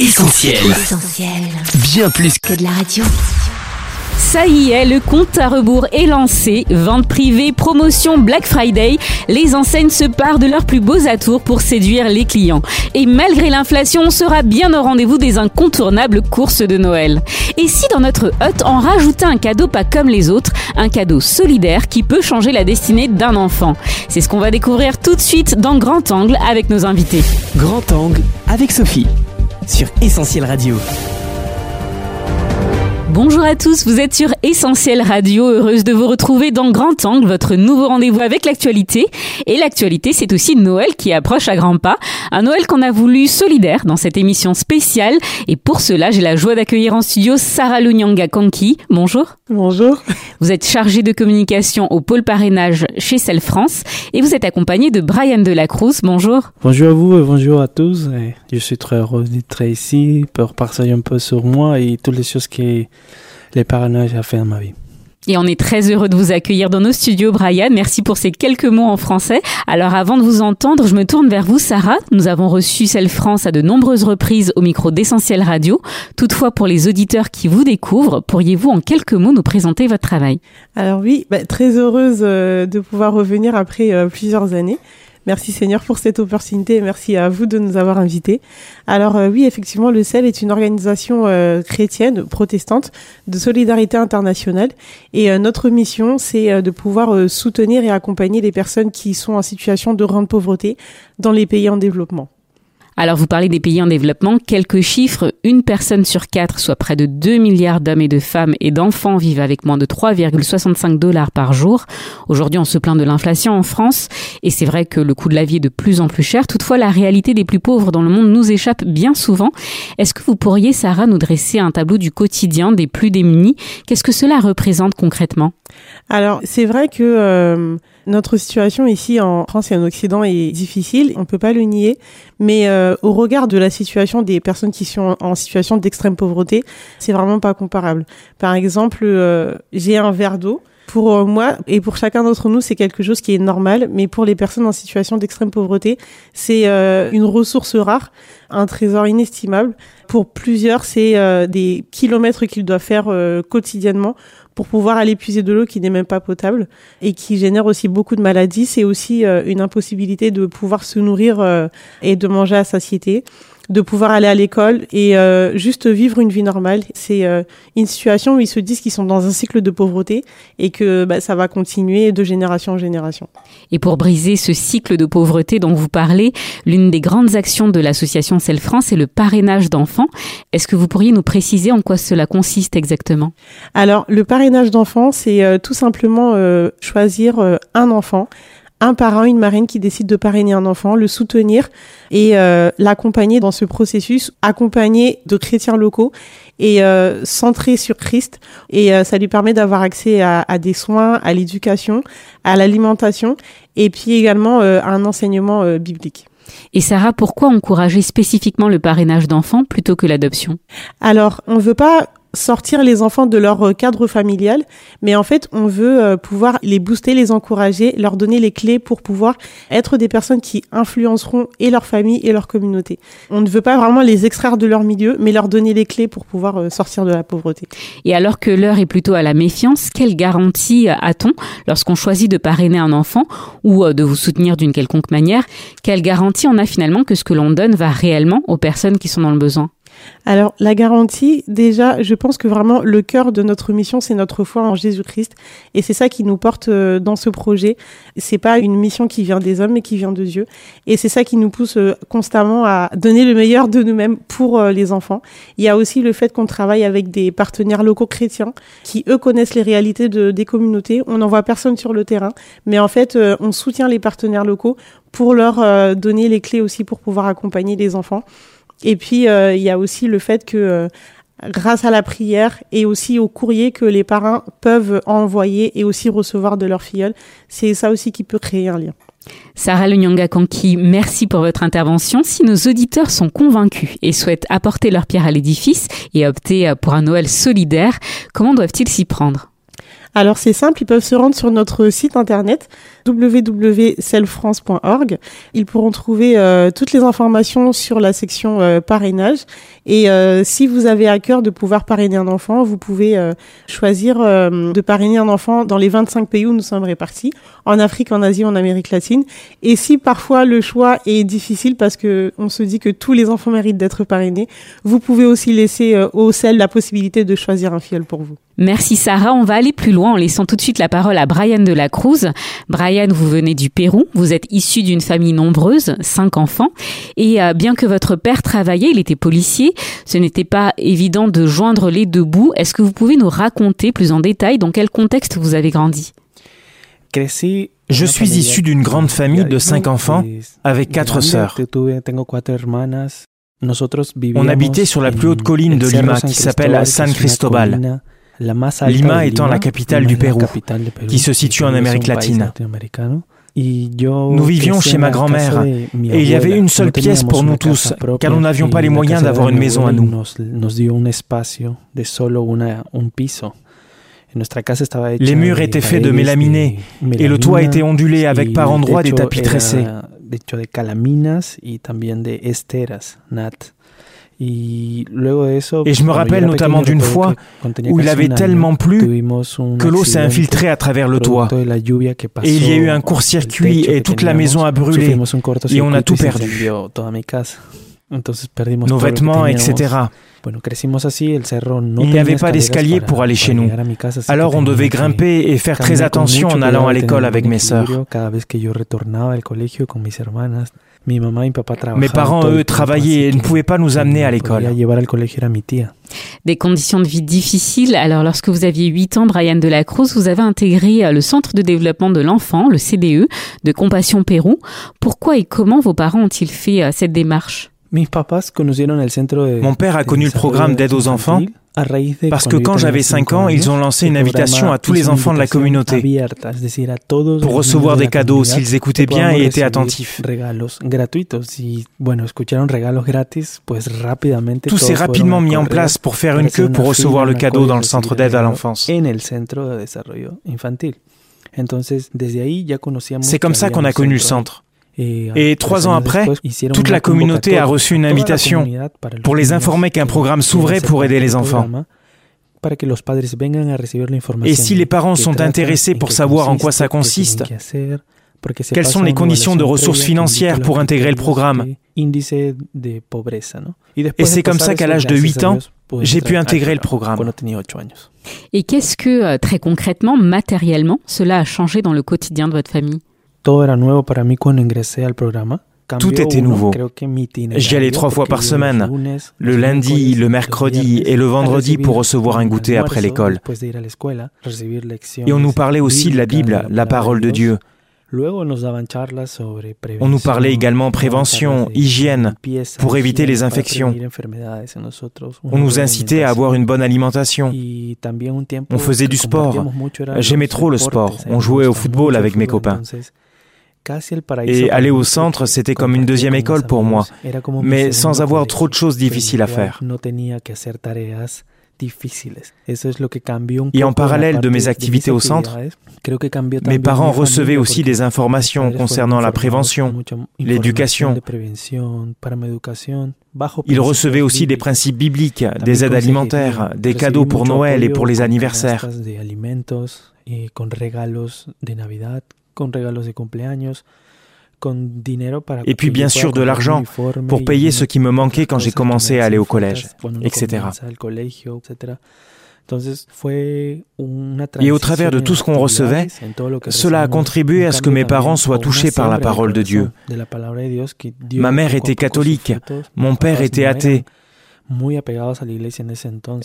Essentiel. Bien plus que de la radio. Ça y est, le compte à rebours est lancé. Vente privée, promotion Black Friday. Les enseignes se parent de leurs plus beaux atours pour séduire les clients. Et malgré l'inflation, on sera bien au rendez-vous des incontournables courses de Noël. Et si dans notre hut, on rajoutait un cadeau pas comme les autres, un cadeau solidaire qui peut changer la destinée d'un enfant C'est ce qu'on va découvrir tout de suite dans Grand Angle avec nos invités. Grand Angle avec Sophie sur Essentiel Radio. Bonjour à tous, vous êtes sur Essentiel Radio, heureuse de vous retrouver dans Grand Angle, votre nouveau rendez-vous avec l'actualité. Et l'actualité, c'est aussi Noël qui approche à grands pas. Un Noël qu'on a voulu solidaire dans cette émission spéciale. Et pour cela, j'ai la joie d'accueillir en studio Sarah Lunyanga Kanki. Bonjour. Bonjour. Vous êtes chargée de communication au pôle parrainage chez Cell France et vous êtes accompagnée de Brian Delacruz. Bonjour. Bonjour à vous et bonjour à tous. Je suis très heureux d'être ici pour partager un peu sur moi et toutes les choses que les parrainages ont fait dans ma vie. Et on est très heureux de vous accueillir dans nos studios, Brian. Merci pour ces quelques mots en français. Alors avant de vous entendre, je me tourne vers vous, Sarah. Nous avons reçu Celle France à de nombreuses reprises au micro d'Essentiel Radio. Toutefois, pour les auditeurs qui vous découvrent, pourriez-vous en quelques mots nous présenter votre travail? Alors oui, bah, très heureuse euh, de pouvoir revenir après euh, plusieurs années. Merci Seigneur pour cette opportunité et merci à vous de nous avoir invités. Alors euh, oui, effectivement, le CEL est une organisation euh, chrétienne, protestante, de solidarité internationale. Et euh, notre mission, c'est de pouvoir soutenir et accompagner les personnes qui sont en situation de grande pauvreté dans les pays en développement. Alors vous parlez des pays en développement, quelques chiffres, une personne sur quatre, soit près de 2 milliards d'hommes et de femmes et d'enfants vivent avec moins de 3,65 dollars par jour. Aujourd'hui on se plaint de l'inflation en France et c'est vrai que le coût de la vie est de plus en plus cher. Toutefois la réalité des plus pauvres dans le monde nous échappe bien souvent. Est-ce que vous pourriez, Sarah, nous dresser un tableau du quotidien des plus démunis? Qu'est-ce que cela représente concrètement? Alors c'est vrai que... Euh, notre situation ici en France et en Occident est difficile, on peut pas le nier, mais euh, au regard de la situation des personnes qui sont en situation d'extrême pauvreté, c'est vraiment pas comparable. Par exemple, euh, j'ai un verre d'eau. Pour euh, moi et pour chacun d'entre nous, c'est quelque chose qui est normal, mais pour les personnes en situation d'extrême pauvreté, c'est une ressource rare, un trésor inestimable. Pour plusieurs, c'est des kilomètres qu'ils doivent faire quotidiennement pour pouvoir aller puiser de l'eau qui n'est même pas potable et qui génère aussi beaucoup de maladies. C'est aussi euh, une impossibilité de pouvoir se nourrir euh, et de manger à satiété de pouvoir aller à l'école et euh, juste vivre une vie normale. C'est euh, une situation où ils se disent qu'ils sont dans un cycle de pauvreté et que bah, ça va continuer de génération en génération. Et pour briser ce cycle de pauvreté dont vous parlez, l'une des grandes actions de l'association Celle France est le parrainage d'enfants. Est-ce que vous pourriez nous préciser en quoi cela consiste exactement? Alors, le parrainage d'enfants, c'est euh, tout simplement choisir un enfant un parent, une marraine qui décide de parrainer un enfant, le soutenir et euh, l'accompagner dans ce processus, accompagné de chrétiens locaux et euh, centré sur Christ. Et euh, ça lui permet d'avoir accès à, à, des soins, à l'éducation, à l'alimentation et puis également à un enseignement biblique. Et Sarah, pourquoi encourager spécifiquement le parrainage d'enfants plutôt que l'adoption? Alors, on ne veut pas sortir les enfants de leur euh, cadre familial, mais en fait, on veut euh, pouvoir les booster, les encourager, leur donner les clés pour pouvoir être des personnes qui influenceront et leur famille et leur communauté. On ne veut pas vraiment les extraire de leur milieu, mais leur donner les clés pour pouvoir euh, sortir de la pauvreté. Et alors que l'heure est plutôt à la méfiance, quelle garantie a-t-on lorsqu'on choisit de parrainer un enfant ou de vous soutenir d'une quelconque manière? Quelle garantie on a finalement que ce que l'on donne va réellement aux personnes qui sont dans le besoin? Alors, la garantie, déjà, je pense que vraiment le cœur de notre mission, c'est notre foi en Jésus-Christ. Et c'est ça qui nous porte euh, dans ce projet. C'est pas une mission qui vient des hommes, mais qui vient de Dieu. Et c'est ça qui nous pousse euh, constamment à donner le meilleur de nous-mêmes pour euh, les enfants. Il y a aussi le fait qu'on travaille avec des partenaires locaux chrétiens qui, eux, connaissent les réalités de, des communautés. On n'envoie personne sur le terrain, mais en fait, on soutient les partenaires locaux pour leur donner les clés aussi pour pouvoir accompagner les enfants. Et puis, euh, il y a aussi le fait que euh, grâce à la prière et aussi au courrier que les parents peuvent envoyer et aussi recevoir de leur filleule, c'est ça aussi qui peut créer un lien. Sarah Lunyanga Kanki, merci pour votre intervention. Si nos auditeurs sont convaincus et souhaitent apporter leur pierre à l'édifice et opter pour un Noël solidaire, comment doivent-ils s'y prendre? Alors c'est simple, ils peuvent se rendre sur notre site internet www.selfrance.org. Ils pourront trouver euh, toutes les informations sur la section euh, parrainage. Et euh, si vous avez à cœur de pouvoir parrainer un enfant, vous pouvez choisir de parrainer un enfant dans les 25 pays où nous sommes répartis, en Afrique, en Asie, en Amérique latine. Et si parfois le choix est difficile parce que on se dit que tous les enfants méritent d'être parrainés, vous pouvez aussi laisser au CEL la possibilité de choisir un filleul pour vous. Merci Sarah. On va aller plus loin en laissant tout de suite la parole à Brian de la Cruz. Brian, vous venez du Pérou. Vous êtes issu d'une famille nombreuse, cinq enfants. Et euh, bien que votre père travaillait, il était policier, ce n'était pas évident de joindre les deux bouts. Est-ce que vous pouvez nous raconter plus en détail dans quel contexte vous avez grandi? Je suis issu d'une grande famille de cinq enfants avec quatre sœurs. On habitait sur la plus haute colline de Lima qui s'appelle San Cristobal. Lima étant la capitale du Pérou, qui se situe en Amérique latine. Nous vivions chez ma grand-mère. et il y avait une seule pièce pour nous tous, car nous n'avions pas les moyens d'avoir une maison à nous. Les murs étaient faits de mélaminé et le toit était ondulé avec par endroits des tapis tressés. Et je me rappelle notamment d'une fois où il avait tellement plu que l'eau s'est infiltrée à travers le toit. Et il y a eu un court-circuit et toute la maison a brûlé et on a tout perdu. Nos vêtements, etc. Il n'y avait pas d'escalier pour aller chez nous. Alors on devait grimper et faire très attention en allant à l'école avec mes sœurs. Mes parents, eux, travaillaient et ne pouvaient pas nous amener à l'école. Des conditions de vie difficiles. Alors, lorsque vous aviez 8 ans, Brian de la Cruz, vous avez intégré euh, le Centre de développement de l'enfant, le CDE, de Compassion Pérou. Pourquoi et comment vos parents ont-ils fait euh, cette démarche? Mon père a connu le programme d'aide aux enfants parce que quand j'avais 5 ans, ils ont lancé une invitation à tous les enfants de la communauté pour recevoir des cadeaux s'ils écoutaient bien et étaient attentifs. Tout s'est rapidement mis en place pour faire une queue pour recevoir le cadeau dans le centre d'aide à l'enfance. C'est comme ça qu'on a connu le centre. Et trois ans après, toute la communauté a reçu une invitation pour les informer qu'un programme s'ouvrait pour aider les enfants. Et si les parents sont intéressés pour savoir en quoi ça consiste, quelles sont les conditions de ressources financières pour intégrer le programme? Et c'est comme ça qu'à l'âge de 8 ans, j'ai pu intégrer le programme. Et qu'est-ce que, euh, très concrètement, matériellement, cela a changé dans le quotidien de votre famille? Tout était nouveau. J'y allais trois fois par semaine, le lundi, le mercredi et le vendredi pour recevoir un goûter après l'école. Et on nous parlait aussi de la Bible, la parole de Dieu. On nous parlait également prévention, hygiène, pour éviter les infections. On nous incitait à avoir une bonne alimentation. On faisait du sport. J'aimais trop le sport. On jouait au football avec mes copains. Et aller au centre, c'était comme une deuxième école pour moi, mais sans avoir trop de choses difficiles à faire. Et en parallèle de mes activités au centre, mes parents recevaient aussi des informations concernant la prévention, l'éducation. Ils recevaient aussi des principes bibliques, des aides alimentaires, des cadeaux pour Noël et pour les anniversaires. Et puis bien sûr de l'argent pour payer ce qui me manquait quand j'ai commencé à aller au collège, etc. Et au travers de tout ce qu'on recevait, cela a contribué à ce que mes parents soient touchés par la parole de Dieu. Ma mère était catholique, mon père était athée,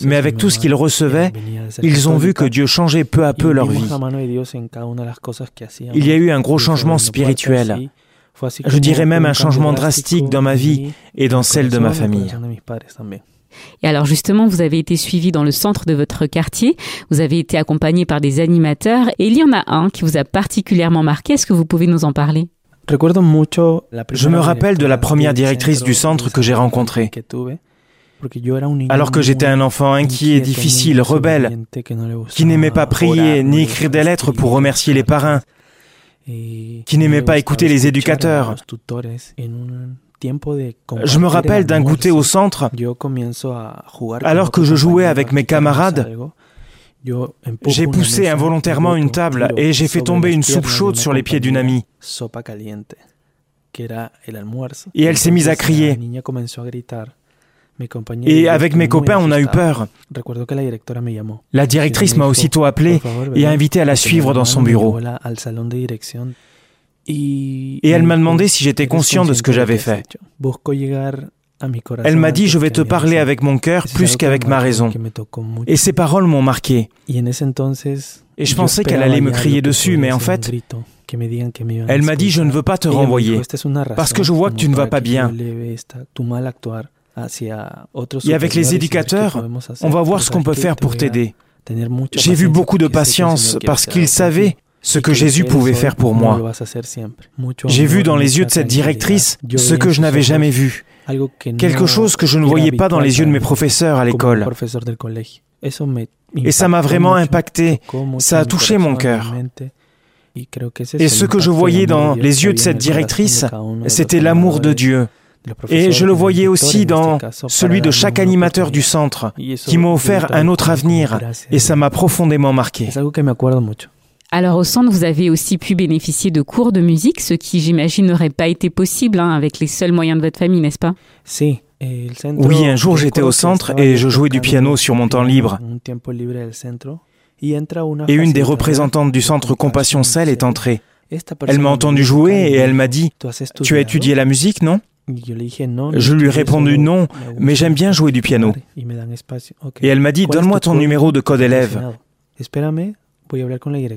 mais avec tout ce qu'ils recevaient, ils ont vu que Dieu changeait peu à peu leur vie. Il y a eu un gros changement spirituel. Je dirais même un changement drastique dans ma vie et dans celle de ma famille. Et alors justement, vous avez été suivi dans le centre de votre quartier, vous avez été accompagné par des animateurs et il y en a un qui vous a particulièrement marqué. Est-ce que vous pouvez nous en parler? Je me rappelle de la première directrice du centre que j'ai rencontrée. Alors que j'étais un enfant inquiet, difficile, rebelle, qui n'aimait pas prier ni écrire des lettres pour remercier les parrains. qui n'aimait pas écouter les éducateurs. Je me rappelle d'un goûter au centre, alors que je jouais avec mes camarades. J'ai poussé involontairement une table et j'ai fait tomber une soupe chaude sur les pieds d'une amie. Et elle s'est mise à crier. Et avec mes copains, on a eu peur. La directrice m'a aussitôt appelé et a invité à la suivre dans son bureau. Et elle m'a demandé si j'étais conscient de ce que j'avais fait. Elle m'a dit, je vais te parler avec mon cœur plus qu'avec ma raison. Et ces paroles m'ont marqué. Et je pensais qu'elle allait me crier dessus, mais en fait, elle m'a dit, je ne veux pas te renvoyer, parce que je vois que tu ne vas pas bien. Et avec les éducateurs, on va voir ce qu'on peut faire pour t'aider. J'ai vu beaucoup de patience parce qu'ils savaient ce que Jésus pouvait faire pour moi. J'ai vu dans les yeux de cette directrice ce que je n'avais jamais vu, quelque chose que je ne voyais pas dans les yeux de mes professeurs à l'école. Et ça m'a vraiment impacté, ça a touché mon cœur. Et ce que je voyais dans les yeux de cette directrice, c'était l'amour de Dieu. Et je le voyais aussi dans celui de chaque animateur du centre, qui m'a offert un autre avenir, et ça m'a profondément marqué. Alors au centre, vous avez aussi pu bénéficier de cours de musique, ce qui j'imagine n'aurait pas été possible hein, avec les seuls moyens de votre famille, n'est-ce pas? Oui, un jour j'étais au centre et je jouais du piano sur mon temps libre. Et une des représentantes du centre Compassion Celle est entrée. Elle m'a entendu jouer et elle m'a dit Tu as étudié la musique, non? Je lui ai répondu non, mais j'aime bien jouer du piano. Et elle m'a dit Donne-moi ton numéro de code élève.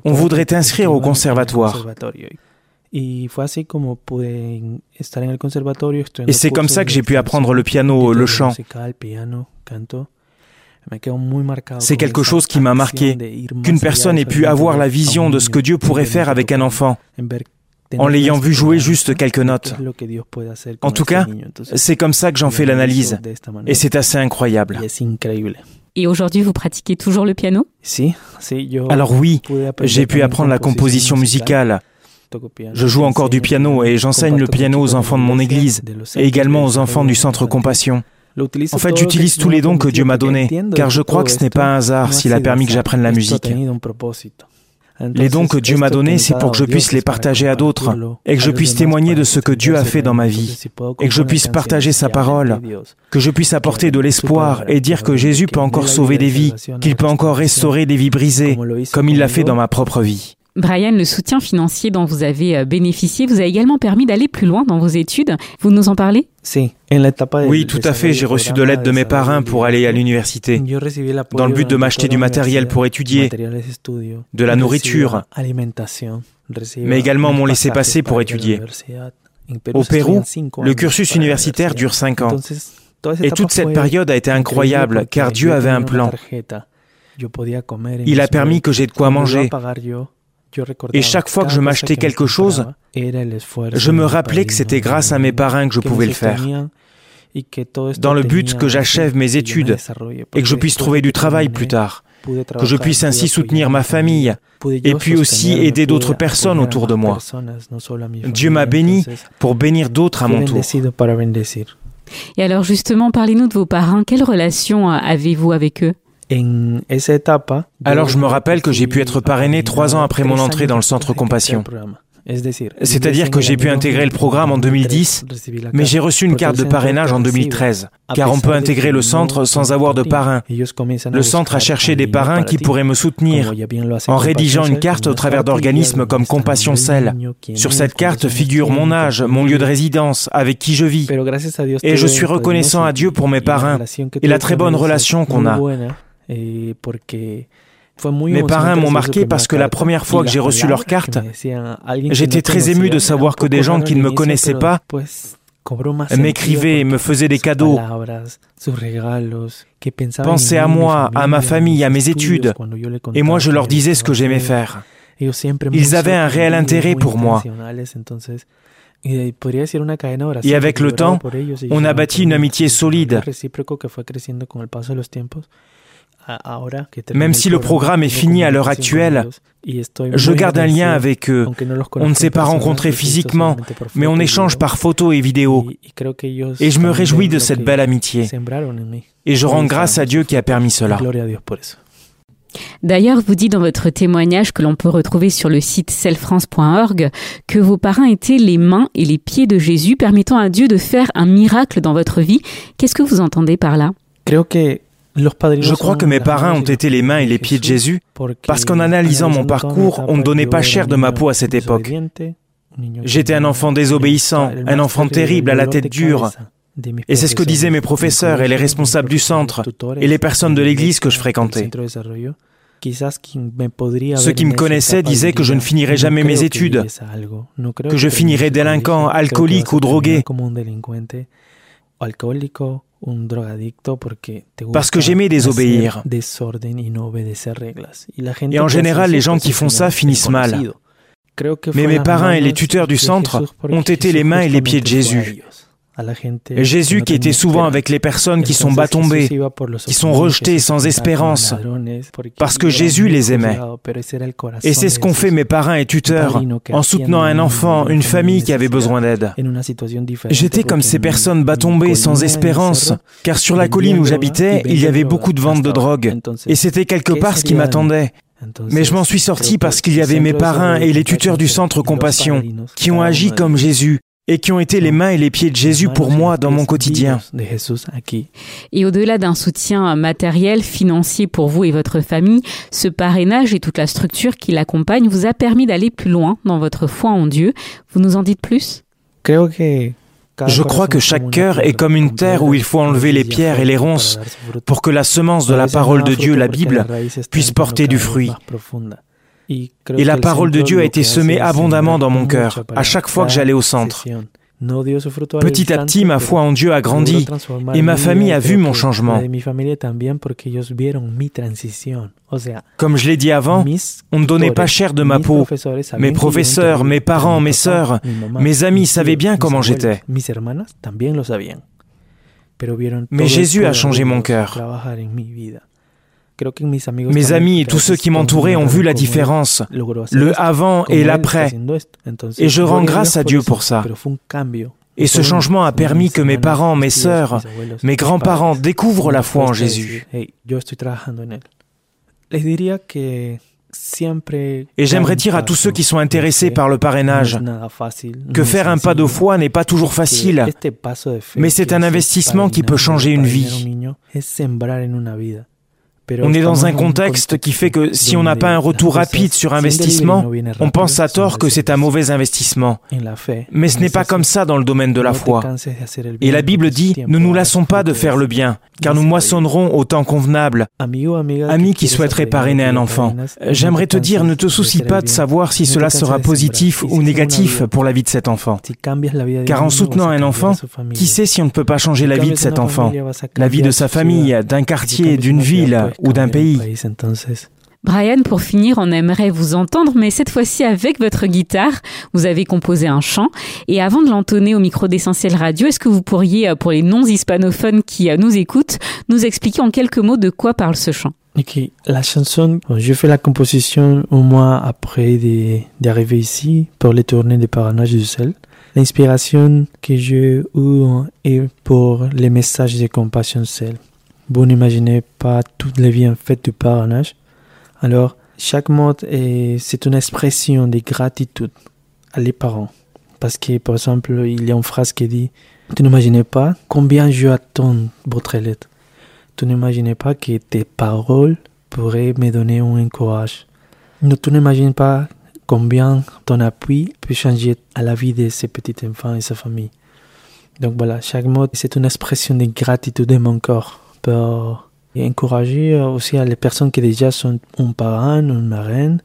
On voudrait t'inscrire au conservatoire. Et c'est comme ça que j'ai pu apprendre le piano, le chant. C'est quelque chose qui m'a marqué, qu'une personne ait pu avoir la vision de ce que Dieu pourrait faire avec un enfant, en l'ayant vu jouer juste quelques notes. En tout cas, c'est comme ça que j'en fais l'analyse, et c'est assez incroyable. Et aujourd'hui, vous pratiquez toujours le piano? Alors oui, j'ai pu apprendre la composition musicale. Je joue encore du piano et j'enseigne le piano aux enfants de mon église et également aux enfants du centre Compassion. En fait, j'utilise tous les dons que Dieu m'a donnés, car je crois que ce n'est pas un hasard s'il a permis que j'apprenne la musique. Les dons que Dieu m'a donnés, c'est pour que je puisse les partager à d'autres et que je puisse témoigner de ce que Dieu a fait dans ma vie et que je puisse partager sa parole, que je puisse apporter de l'espoir et dire que Jésus peut encore sauver des vies, qu'il peut encore restaurer des vies brisées, comme il l'a fait dans ma propre vie. Brian, le soutien financier dont vous avez euh, bénéficié vous a également permis d'aller plus loin dans vos études. Vous nous en parlez? Oui, tout à fait. J'ai reçu de l'aide de mes parrains pour aller à l'université, dans le but de m'acheter du matériel pour étudier, de la nourriture, mais également m'ont laissé passer pour étudier. Au Pérou, le cursus universitaire dure cinq ans. Et toute cette période a été incroyable car Dieu avait un plan. Il a permis que j'ai de quoi manger, et chaque fois que je m'achetais quelque chose, je me rappelais que c'était grâce à mes parrains que je pouvais le faire, dans le but que j'achève mes études et que je puisse trouver du travail plus tard, que je puisse ainsi soutenir ma famille et puis aussi aider d'autres personnes autour de moi. Dieu m'a béni pour bénir d'autres à mon tour. Et alors justement, parlez-nous de vos parents. Quelle relation avez-vous avec eux? Alors je me rappelle que j'ai pu être parrainé trois ans après mon entrée dans le centre Compassion. C'est-à-dire que j'ai pu intégrer le programme en 2010, mais j'ai reçu une carte de parrainage en 2013, car on peut intégrer le centre sans avoir de parrain. Le centre a cherché des parrains qui pourraient me soutenir en rédigeant une carte au travers d'organismes comme Compassion Cell. Sur cette carte figure mon âge, mon lieu de résidence, avec qui je vis. Et je suis reconnaissant à Dieu pour mes parrains et la très bonne relation qu'on a. Mes parrains m'ont marqué parce que la première fois que j'ai reçu leur carte, j'étais très ému de savoir que des gens qui ne me connaissaient pas m'écrivaient et me faisaient des cadeaux, pensaient à moi, à ma famille, à mes études, et moi je leur disais ce que j'aimais faire. Ils avaient un réel intérêt pour moi. Et avec le temps, on a bâti une amitié solide. Même si le programme est fini à l'heure actuelle, je garde un lien avec eux. On ne s'est pas rencontrés physiquement, mais on échange par photos et vidéos. Et je me réjouis de cette belle amitié. Et je rends grâce à Dieu qui a permis cela. D'ailleurs, vous dites dans votre témoignage que l'on peut retrouver sur le site selfrance.org que vos parents étaient les mains et les pieds de Jésus, permettant à Dieu de faire un miracle dans votre vie. Qu'est-ce que vous entendez par là? Je crois que mes parents ont été les mains et les pieds de Jésus parce qu'en analysant mon parcours, on ne donnait pas cher de ma peau à cette époque. J'étais un enfant désobéissant, un enfant terrible à la tête dure. Et c'est ce que disaient mes professeurs et les responsables du centre et les personnes de l'église que je fréquentais. Ceux qui me connaissaient disaient que je ne finirais jamais mes études, que je finirais délinquant, alcoolique ou drogué. Parce que j'aimais désobéir. Et en général, les gens qui font ça finissent mal. Mais mes parents et les tuteurs du centre ont été les mains et les pieds de Jésus. Jésus qui était souvent avec les personnes qui sont bas tombées, qui sont rejetées sans espérance, parce que Jésus les aimait. Et c'est ce qu'ont fait mes parents et tuteurs en soutenant un enfant, une famille qui avait besoin d'aide. J'étais comme ces personnes bas tombées sans espérance, car sur la colline où j'habitais, il y avait beaucoup de ventes de drogue, et c'était quelque part ce qui m'attendait. Mais je m'en suis sorti parce qu'il y avait mes parrains et les tuteurs du centre Compassion qui ont agi comme Jésus et qui ont été les mains et les pieds de Jésus pour moi dans mon quotidien. Et au-delà d'un soutien matériel, financier pour vous et votre famille, ce parrainage et toute la structure qui l'accompagne vous a permis d'aller plus loin dans votre foi en Dieu. Vous nous en dites plus? Je crois que chaque cœur est comme une terre où il faut enlever les pierres et les ronces pour que la semence de la parole de Dieu, la Bible, puisse porter du fruit. Et la parole de Dieu a été semée abondamment dans mon cœur à chaque fois que j'allais au centre. Petit à petit, ma foi en Dieu a grandi et ma famille a vu mon changement. Comme je l'ai dit avant, on ne donnait pas cher de ma peau. Mes professeurs, mes parents, mes sœurs, mes amis savaient bien comment j'étais. Mais Jésus a changé mon cœur. Mes amis et tous ceux qui m'entouraient ont vu la différence, le avant et l'après. Et je rends grâce à Dieu pour ça. Et ce changement a permis que mes parents, mes sœurs, mes grands-parents découvrent la foi en Jésus. Et j'aimerais dire à tous ceux qui sont intéressés par le parrainage que faire un pas de foi n'est pas toujours facile, mais c'est un investissement qui peut changer une vie. On est dans un contexte qui fait que si on n'a pas un retour rapide sur investissement, on pense à tort que c'est un mauvais investissement. Mais ce n'est pas comme ça dans le domaine de la foi. Et la Bible dit, ne nous lassons pas de faire le bien, car nous moissonnerons au temps convenable. Ami qui souhaiterait parrainer un enfant, j'aimerais te dire, ne te soucie pas de savoir si cela sera positif ou négatif pour la vie de cet enfant. Car en soutenant un enfant, qui sait si on ne peut pas changer la vie de cet enfant, la vie de sa famille, d'un quartier, d'une ville ou d'un pays. Brian, pour finir, on aimerait vous entendre, mais cette fois-ci avec votre guitare. Vous avez composé un chant. Et avant de l'entonner au micro d'Essentiel Radio, est-ce que vous pourriez, euh, pour les non-hispanophones qui euh, nous écoutent, nous expliquer en quelques mots de quoi parle ce chant? Ok, la chanson, je fais la composition au mois après d'arriver ici pour les tournées de Paranage du sel. L'inspiration que j'ai eue est pour les messages de compassion sel. Vous n'imaginez pas toutes les vies en fait du parrainage. Alors, chaque mot c'est une expression de gratitude à les parents. Parce que, par exemple, il y a une phrase qui dit Tu n'imaginez pas combien je attends votre lettre. Tu n'imaginez pas que tes paroles pourraient me donner un courage. Tu n'imagines pas combien ton appui peut changer à la vie de ces petits enfants et sa famille. Donc voilà, chaque mot, c'est une expression de gratitude de mon corps pour encourager aussi les personnes qui déjà sont un parent, une marraine,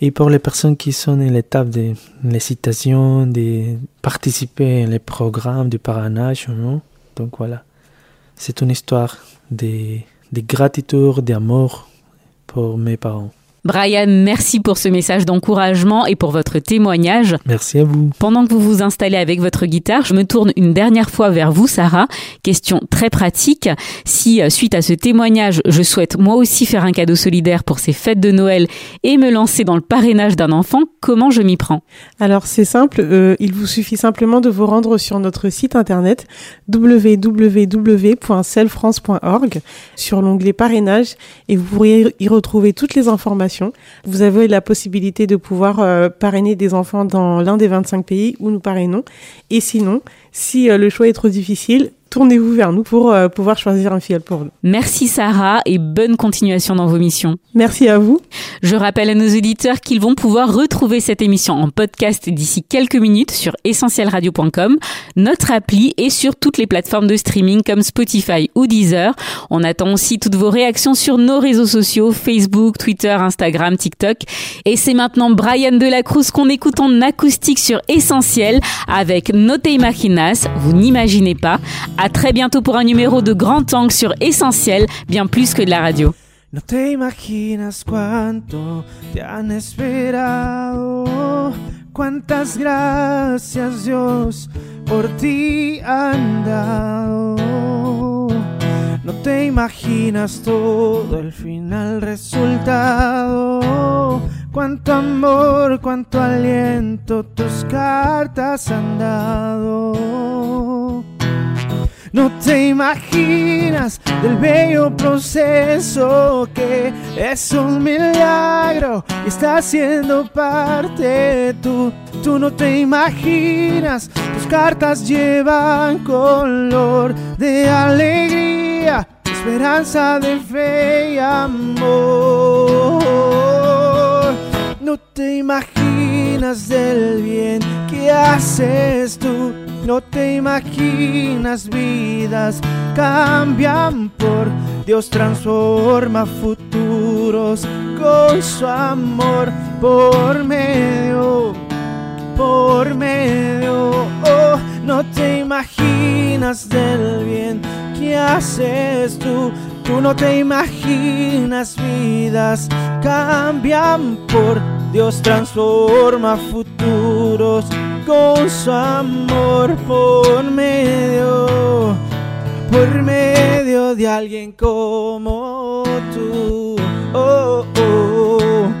et pour les personnes qui sont à l'étape de l'hésitation, de participer aux programmes du parrainage. Donc voilà, c'est une histoire de, de gratitude, d'amour pour mes parents. Brian, merci pour ce message d'encouragement et pour votre témoignage. Merci à vous. Pendant que vous vous installez avec votre guitare, je me tourne une dernière fois vers vous, Sarah. Question très pratique. Si, euh, suite à ce témoignage, je souhaite moi aussi faire un cadeau solidaire pour ces fêtes de Noël et me lancer dans le parrainage d'un enfant, comment je m'y prends? Alors c'est simple, euh, il vous suffit simplement de vous rendre sur notre site internet www.celfrance.org sur l'onglet parrainage et vous pourrez y retrouver toutes les informations vous avez la possibilité de pouvoir euh, parrainer des enfants dans l'un des 25 pays où nous parrainons. Et sinon, si euh, le choix est trop difficile, tournez-vous vers nous pour euh, pouvoir choisir un filleul pour nous. Merci Sarah et bonne continuation dans vos missions. Merci à vous. Je rappelle à nos auditeurs qu'ils vont pouvoir retrouver cette émission en podcast d'ici quelques minutes sur essentielradio.com, notre appli et sur toutes les plateformes de streaming comme Spotify ou Deezer. On attend aussi toutes vos réactions sur nos réseaux sociaux, Facebook, Twitter, Instagram, TikTok. Et c'est maintenant Brian Delacruz qu'on écoute en acoustique sur Essentiel avec No Te Imaginas, vous n'imaginez pas. À très bientôt pour un numéro de Grand Angle sur Essentiel, bien plus que de la radio. No te imaginas cuánto te han esperado, cuántas gracias Dios por ti han dado. No te imaginas todo el final resultado, cuánto amor, cuánto aliento tus cartas han dado. No te imaginas del bello proceso que es un milagro y está siendo parte tú. Tú no te imaginas, tus cartas llevan color de alegría, esperanza de fe y amor. No te imaginas del bien que haces tú no te imaginas vidas cambian por Dios transforma futuros con su amor por medio, por medio. Oh, no te imaginas del bien que haces tú. Tú no te imaginas vidas cambian por Dios transforma futuros con su amor por medio, por medio de alguien como tú. Oh, oh,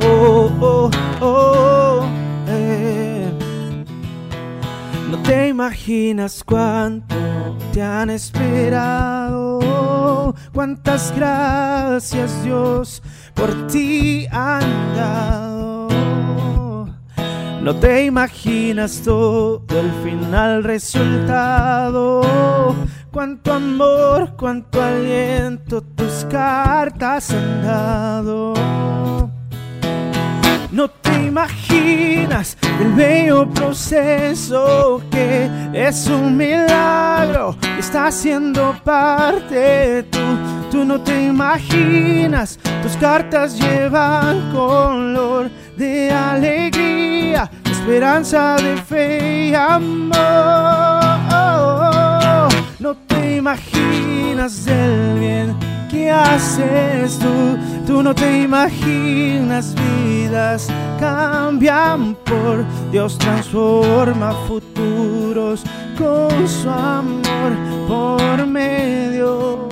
oh, oh, oh, eh. No te imaginas cuánto te han esperado, cuántas gracias Dios por ti han dado. No te imaginas todo el final resultado. Cuánto amor, cuánto aliento tus cartas han dado. No te imaginas el bello proceso que es un milagro está siendo parte tú. Tú no te imaginas, tus cartas llevan color de alegría, esperanza de fe y amor. No te imaginas el bien que haces tú, tú no te imaginas vidas cambian por Dios transforma futuros con su amor por medio,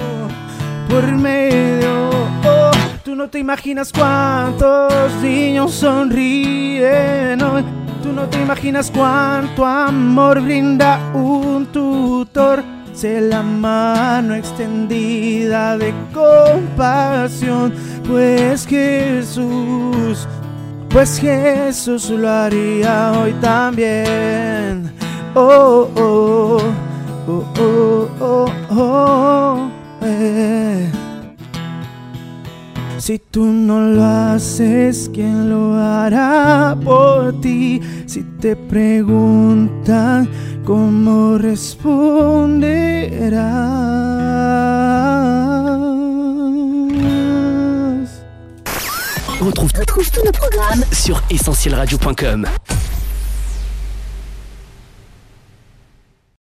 por medio. Oh, Tú no te imaginas cuántos niños sonríen hoy. Tú no te imaginas cuánto amor brinda un tutor. La mano extendida de compasión, pues Jesús, pues Jesús lo haría hoy también. Oh, oh, oh, oh, oh, oh, eh. Si tú no lo haces, ¿quién lo hará por ti? Si te preguntan, ¿cómo responderás? Retrouve, tous nos programmes sur essentielradio.com.